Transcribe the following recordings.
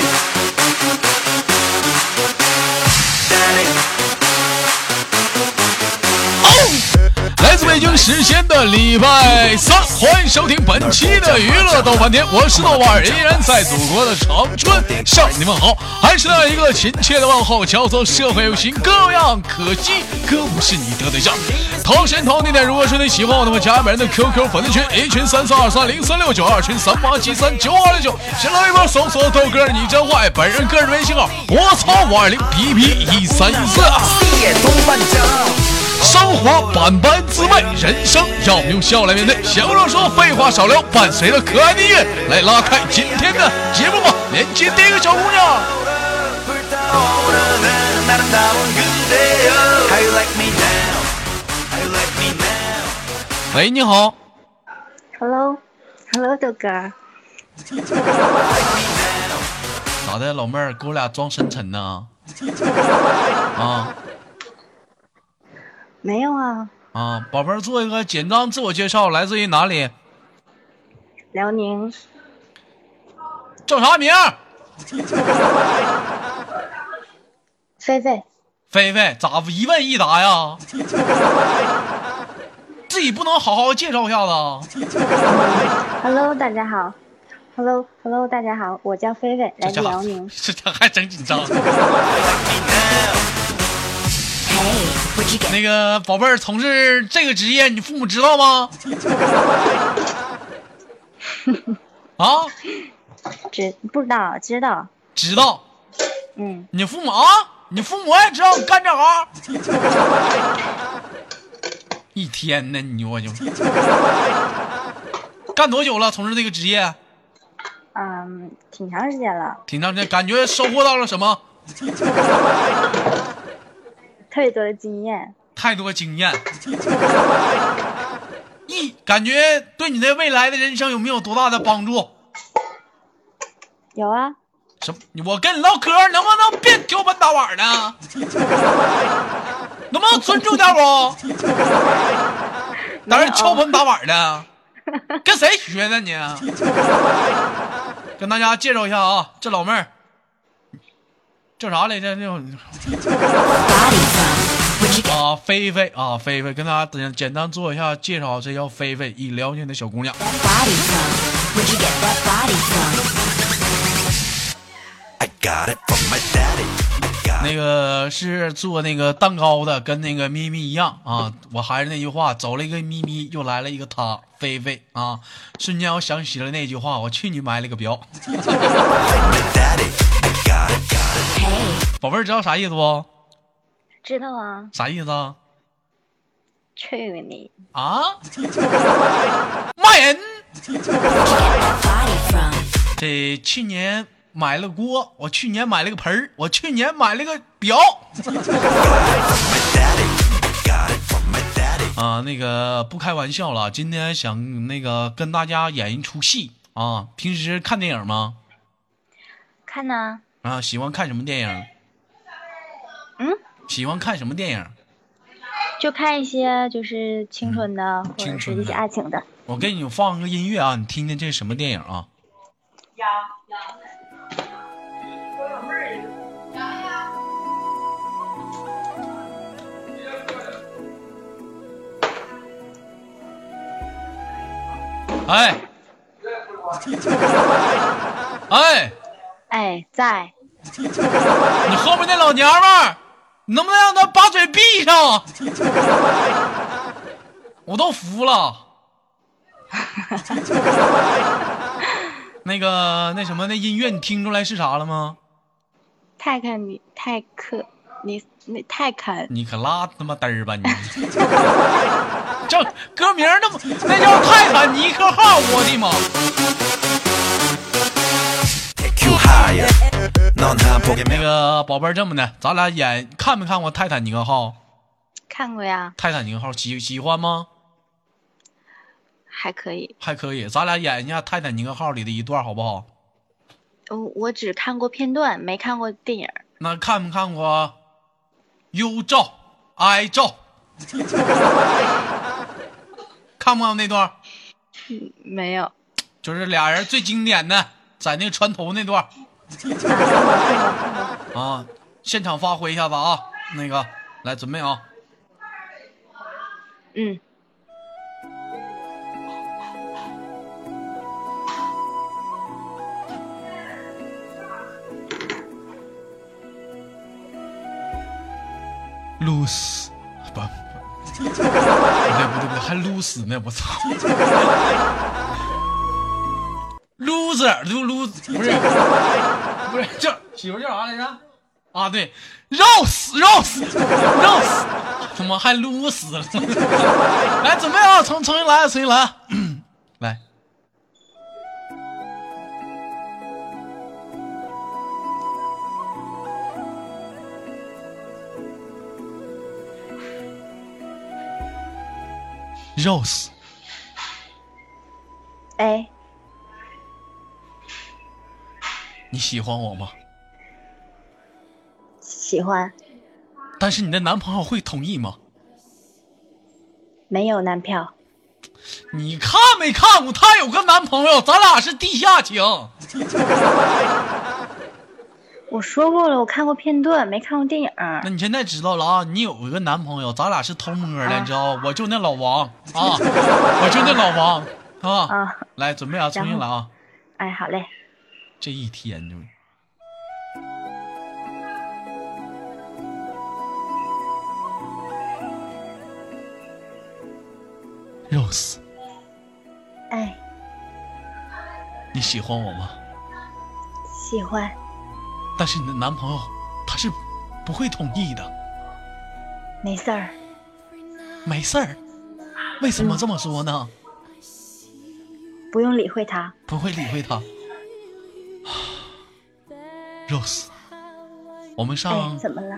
来礼拜三，欢迎收听本期的娱乐逗翻天，我是豆瓣，依然在祖国的长春向你们好，还是那一个亲切的问候，叫做社会有型各样，可惜哥不是你的对象。同时同地点，如果说你喜欢我的话，加本人的 QQ 粉丝群，一群三四二三零三六九，二群三八七三九二六九，新浪微博搜索豆哥你真坏，本人个人微信号我操五二零 B B 一三一四。生活百般滋味，人生让我们用笑来面对。闲话少说，废话少聊，伴随着可爱的音乐来拉开今天的节目吧。连接第一个小姑娘。喂，你好。Hello，Hello，豆哥，咋的，老妹儿，给我俩装深沉呢？啊没有啊，啊，宝贝儿，做一个简单自我介绍，来自于哪里？辽宁叫啥名儿？菲菲，菲菲，咋一问一答呀？自己不能好好介绍一下子啊？Hello，大家好，Hello，Hello，大家好，我叫菲菲，来自辽宁，这家还真紧张。那个宝贝儿，从事这个职业，你父母知道吗？啊，知不知道？知道，知道。嗯，你父母啊，你父母也知道你干这行。一天呢，你我就干多久了？从事这个职业，嗯，挺长时间了，挺长时间，感觉收获到了什么？特别多的经验，太多经验。一感觉对你的未来的人生有没有多大的帮助？有啊，什么？我跟你唠嗑，能不能别挑门打碗呢？能不能尊重点不？在这敲门打碗的，跟谁学的你？跟大家介绍一下啊，这老妹儿叫啥来着？那啊，菲菲啊，菲菲，跟大家简简单做一下介绍，这叫菲菲，一辽宁的小姑娘。那个是做那个蛋糕的，跟那个咪咪一样啊。我还是那句话，走了一个咪咪，又来了一个她，菲菲啊。瞬间我想起了那句话，我去你买了个表。宝贝儿，知道啥意思不？知道啊，啥意思啊？去你，啊？骂人！这去年买了锅，我去年买了个盆儿，我去年买了个表。啊，那个不开玩笑了，今天想那个跟大家演一出戏啊。平时看电影吗？看呢，啊，喜欢看什么电影？嗯，喜欢看什么电影？就看一些就是青春的，或者是一些爱情的，我给你放个音乐啊，你听听这是什么电影啊？哎，哎，哎，在，你后面那老娘们能不能让他把嘴闭上？我都服了。那个那什么，那音乐你听出来是啥了吗？泰看你泰克，你那泰看，你可拉他妈嘚儿吧你！这歌名那么那叫泰坦尼克号，我的妈！那个宝贝儿，这么的，咱俩演看没看过《泰坦尼克号》？看过呀，泰坦尼克号喜喜欢吗？还可以。还可以，咱俩演一下《泰坦尼克号》里的一段好不好？我我只看过片段，没看过电影。那看没看过幽照、哀照，看不看过那段？没有，就是俩人最经典的，在那个船头那段。啊，现场发挥一下子啊，那个来准备啊，嗯，撸死不不 不对不对不对，还撸死呢，我操，loser 撸撸不是 不是叫媳妇叫啥来着？啊对，，rose，rose，rose，，他妈还撸死了，来准备啊，重重新来重新来，来。Rose，哎，你喜欢我吗？喜欢，但是你的男朋友会同意吗？没有男票。你看没看过？她有个男朋友，咱俩是地下情。我说过了，我看过片段，没看过电影。那你现在知道了啊？你有一个男朋友，咱俩是偷摸的，啊你知道？我就那老王啊，我就那老王 啊。啊，来，准备啊，重新来啊！哎，好嘞。这一天就。Rose，哎，你喜欢我吗？喜欢，但是你的男朋友他是不会同意的。没事儿。没事儿，为什么这么说呢？不用理会他。不会理会他。Rose，我们哎上，怎么了？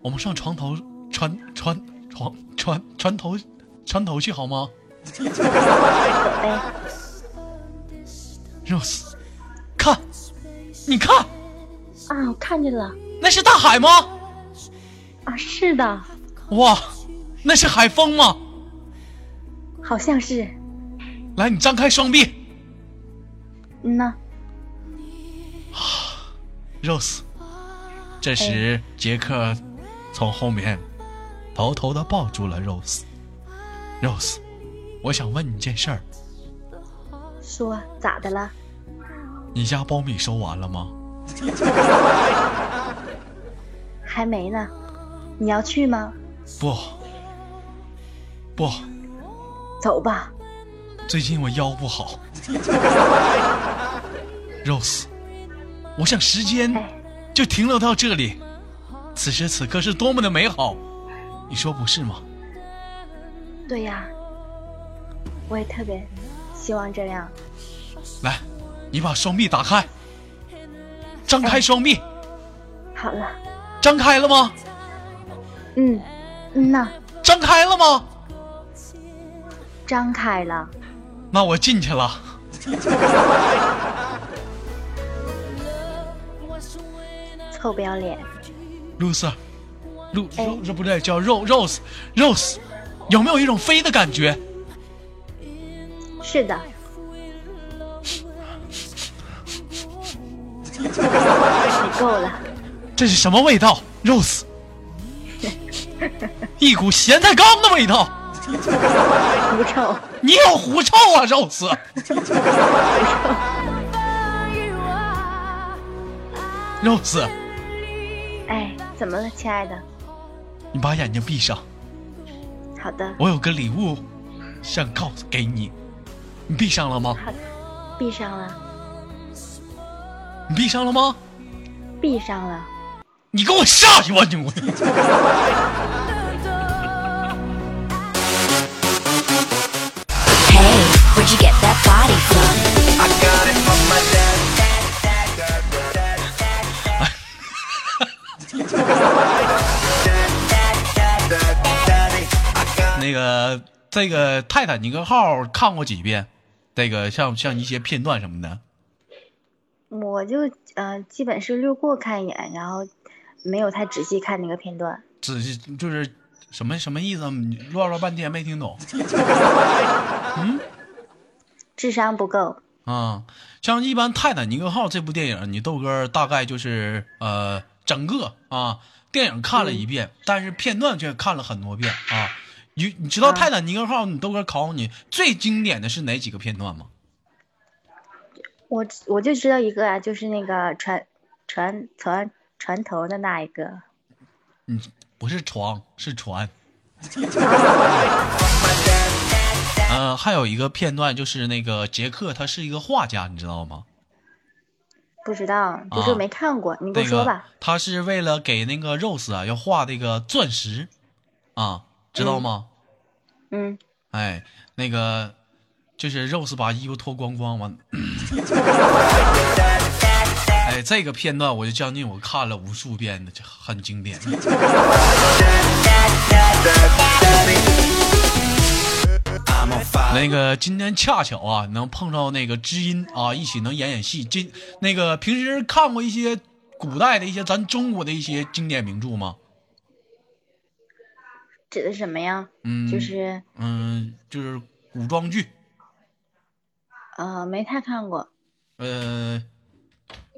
我们上床头船船床船船头船头去好吗。？Rose，看，你看，啊，我看见了。那是大海吗？啊，是的，哇，那是海风吗？好像是。来，你张开双臂嗯呐，，Rose。这时，杰克从后面偷偷的抱住了 Rose。Rose，我想问你件事儿，说咋的了？你家苞米收完了吗？还没呢。你要去吗？不，不，走吧。最近我腰不好。Rose，我想时间哎，就停留到这里，此时此刻是多么的美好，你说不是吗？对呀，我也特别希望这样。来，你把双臂打开，张开双臂，好了，张开了吗？嗯，嗯呐，张开了吗？张开了。那我进去了。臭不要脸。露丝，露哎露不对，叫肉 rose rose，有没有一种飞的感觉？是的。你够了，这是什么味道？rose，一股咸菜缸的味道。狐臭。你有狐臭啊，rose。哎，怎么了，亲爱的？你把眼睛闭上，好的，我有个礼物想告诉给你。你闭上了吗？好的，闭上了，你闭上了吗？闭上了。你给我下去吧，你我。Hey, 那个这个泰坦尼克号看过几遍？这个像像一些片段什么的。我就呃，基本是略过看一眼，然后没有太仔细看那个片段。仔细就是什么什么意思？你乱了半天没听懂 智商不够，啊，像一般《泰坦尼克号》这部电影，你豆哥大概就是呃整个啊电影看了一遍，但是片段却看了很多遍啊。你你知道《啊泰坦尼克号》，你豆哥考你最经典的是哪几个片段吗？我我就知道一个啊，就是那个船船船船头的那一个。嗯，不是床，是船。呃，还有一个片段就是那个杰克，他是一个画家，你知道吗？不知道，就是啊没看过，你给我说吧。他是为了给那个 Rose 啊要画那个钻石，啊，知道吗？嗯，嗯哎，那个就是 Rose 把衣服脱光光完，哎，这个片段我就将近我看了无数遍的，这很经典。那个今天恰巧啊，能碰到那个知音啊，一起能演演戏。今那个平时看过一些古代的一些咱中国的一些经典名著吗？指的什么呀？嗯，就是嗯，就是古装剧。呃，没太看过。呃，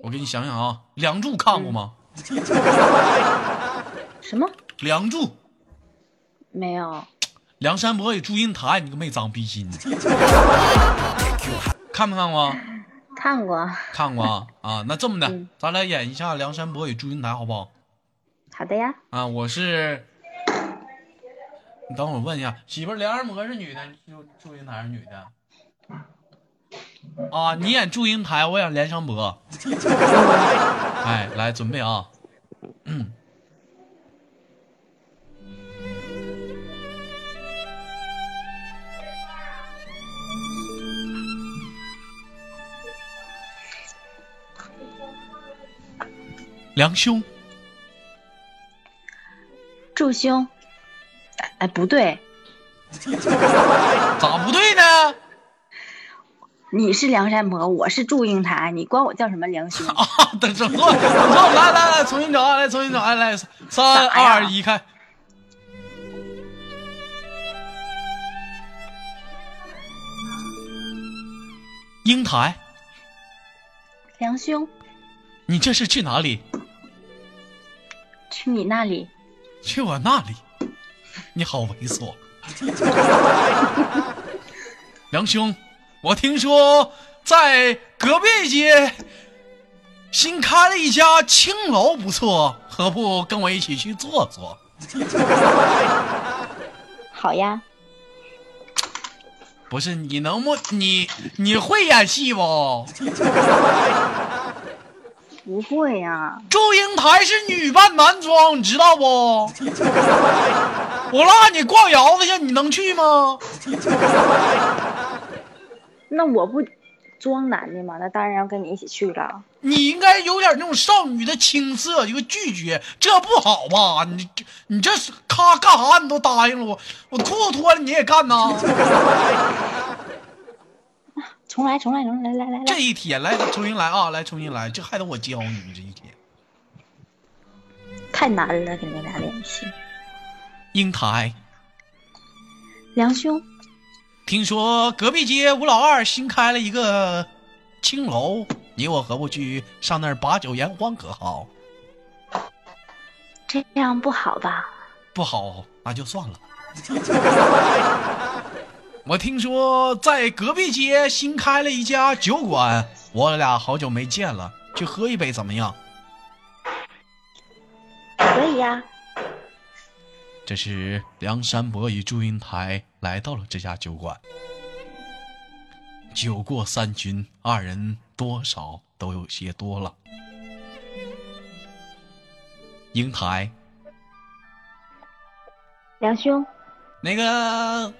我给你想想啊，《梁祝》看过吗？什么？梁祝》没有。梁山伯与祝英台，你个没长逼心的，看没看过？看过。看过啊啊！那这么的，嗯咱俩演一下梁山伯与祝英台，好不好？好的呀。啊，我是，等会儿问一下，媳妇儿，梁山伯是女的，祝祝英台是女的。啊，你演祝英台，我演梁山伯。哎，来准备啊，嗯。梁兄，祝兄。哎哎，不对，咋不对呢？你是梁山伯，我是祝英台，你管我叫什么梁兄？啊，等整错，整错，来来来，重新找啊，来重新找，来来，三二一，开。英台，梁兄，你这是去哪里？去你那里。去我那里？你好猥琐，梁兄，我听说在隔壁街新开了一家青楼，不错，何不跟我一起去坐坐？好呀。不是你能不你你会演戏不？不会呀。祝英台是女扮男装，你知道不？我拉你逛窑子去，你能去吗？那我不装男的吗？那当然要跟你一起去了。你应该有点那种少女的青涩，一个拒绝，这不好吧？你这你这是咔干啥？你都答应了我，我裤子脱了你也干呐？重来，重来，重来，来来来这。一天来重新来啊，来重新来，这还得我教你这一天。太难了，跟你俩联系。英台，梁兄，听说隔壁街吴老二新开了一个青楼，你我何不去上那儿把酒言欢，可好？这样不好吧？不好，那就算了。我听说在隔壁街新开了一家酒馆，我俩好久没见了，去喝一杯怎么样？可以呀。这时，梁山伯与祝英台来到了这家酒馆。酒过三巡，二人多少都有些多了。英台，梁兄，那个，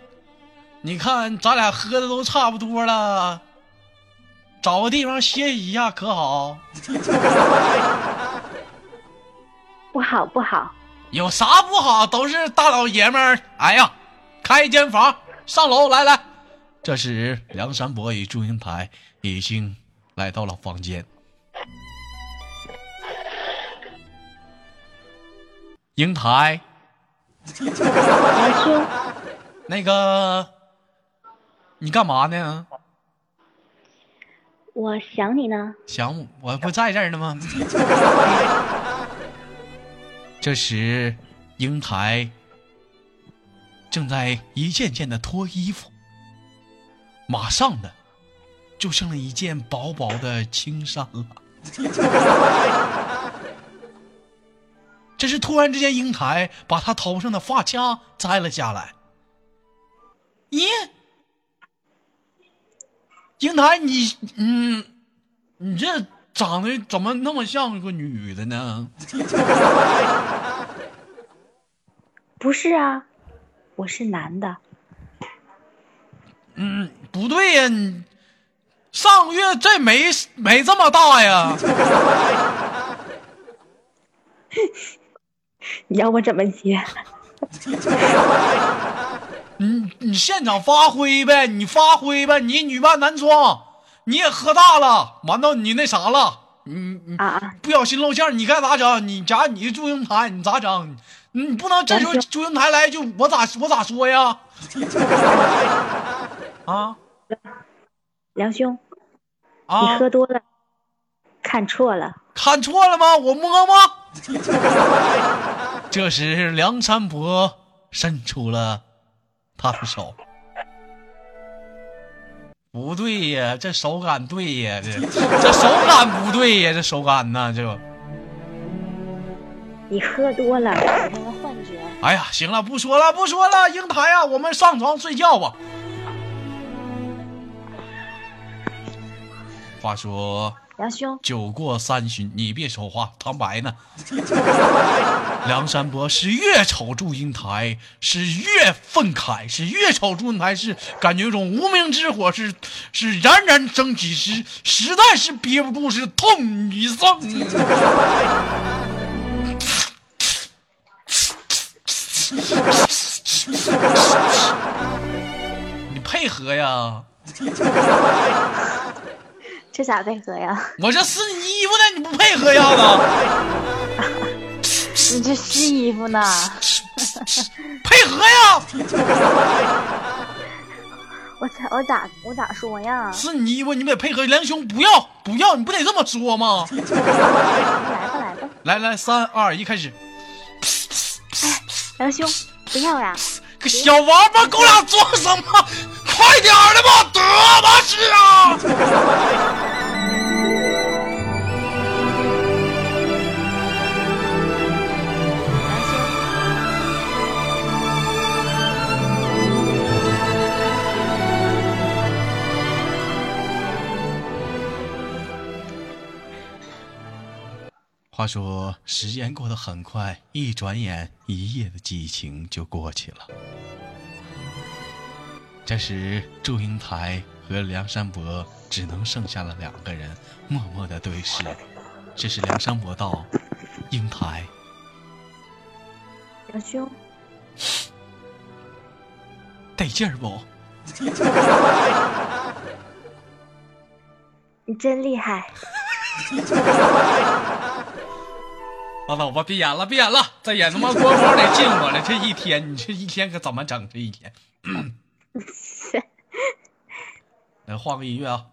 你看咱俩喝的都差不多了，找个地方歇息一下可好？不好不好，有啥不好？都是大老爷们儿。哎呀，开一间房，上楼来来。这时，梁山伯与祝英台已经来到了房间。英台，那个，你干嘛呢？我想你呢。想我，我不在这儿呢吗？这时，英台正在一件件的脱衣服，马上的就剩了一件薄薄的青衫了。这是突然之间，英台把她头上的发卡摘了下来。咦，英台，你嗯，你这长得怎么那么像个女的呢？不是啊，我是男的。嗯，不对呀，你上个月这没没这么大呀。你要我怎么接？你你现场发挥呗，你发挥呗，你女扮男装，你也喝大了，完到你那啥了，你你啊啊！不小心露馅儿，你该咋整？你假如你是祝英台，你咋整？你不能这时候祝英台来就我咋我咋说呀？啊梁兄，你啊！喝多了，看错了。看错了吗？我摸摸。这时，梁山伯伸出了他的手。不对呀，这手感对呀，这 这手感不对呀，这手感呢？这，你喝多了，产生了幻觉。哎呀，行了，不说了，不说了，英台啊，我们上床睡觉吧。话说，梁兄，酒过三巡，你别说话，旁白呢。梁山伯是越瞅祝英台是越愤慨，是越瞅祝英台是感觉有种无名之火是是冉冉升起，是实在是憋不住，是痛一声。你配合呀！这咋配合呀？我这撕你衣服呢，你不配合呀子？你这撕衣服呢？配合呀！我咋我咋我咋说呀？撕你衣服，你得配合。梁兄，不要不要，你不得这么说吗？来吧来吧，来来，三二一，开始！哎梁兄，不要呀！个小王八，给我俩装什么？快点儿的吧，得吧是啊！话说，时间过得很快，一转眼，一夜的激情就过去了。这时，祝英台和梁山伯只能剩下了两个人，默默的对视。这时，梁山伯道：“英台，梁兄，得劲儿不？你真厉害！拉倒吧，别演了，别演了，再演他妈光光得进我了。这一天，你这一天可怎么整？这一天，来换个音乐啊！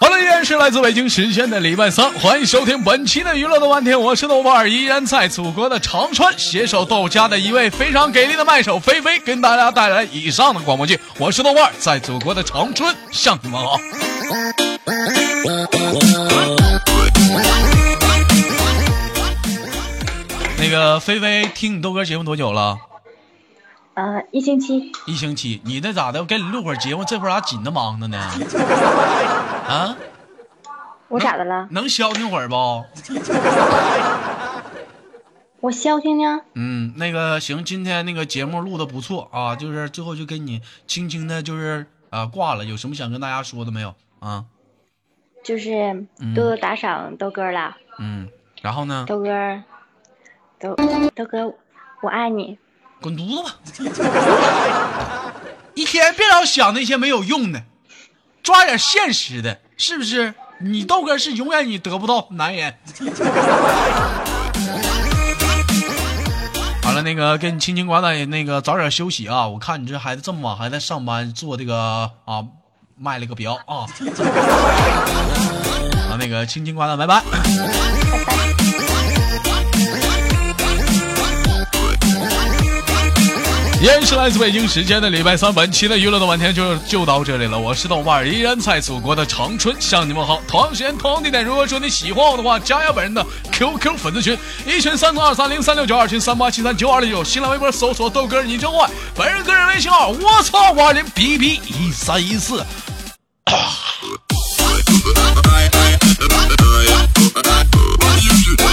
好了，依然是来自北京时间的礼拜三，欢迎收听本期的娱乐豆瓣天，我是豆瓣儿，依然在祖国的长春携手豆家的一位非常给力的麦手菲菲，跟大家带来以上的广播剧。我是豆瓣儿，在祖国的长春向你们好。个菲菲，听你豆哥节目多久了？呃，一星期一星期。你那咋的？我给你录会儿节目，这会儿咋紧的忙的呢？啊？我咋的了？能消停会儿不？我消停呢？嗯，那个行，今天那个节目录的不错啊，就是最后就给你轻轻的，就是啊挂了。有什么想跟大家说的没有啊？就是多多打赏豆哥了，嗯，然后呢？豆哥，豆豆哥，我爱你。滚犊子吧！一天别老想那些没有用的，抓点现实的，是不是？你豆哥是永远你得不到男人。完了，那个跟你轻轻挂断，那个早点休息啊！我看你这孩子这么晚还在上班，做这个啊，卖了个表啊。啊，那个轻轻挂断，拜拜。依然是来自北京时间的礼拜三，本期的娱乐的晚天就就到这里了。我是豆瓣，依然在祖国的长春向你们好。同样时间同样地点，如果说你喜欢我的话，加下本人的 QQ 粉丝群，一群三四二三零三六九，二群三八七三九二六九。新浪微博搜索豆哥你真坏，本人个人微信号我操五二零 B B 一三一四。Bye.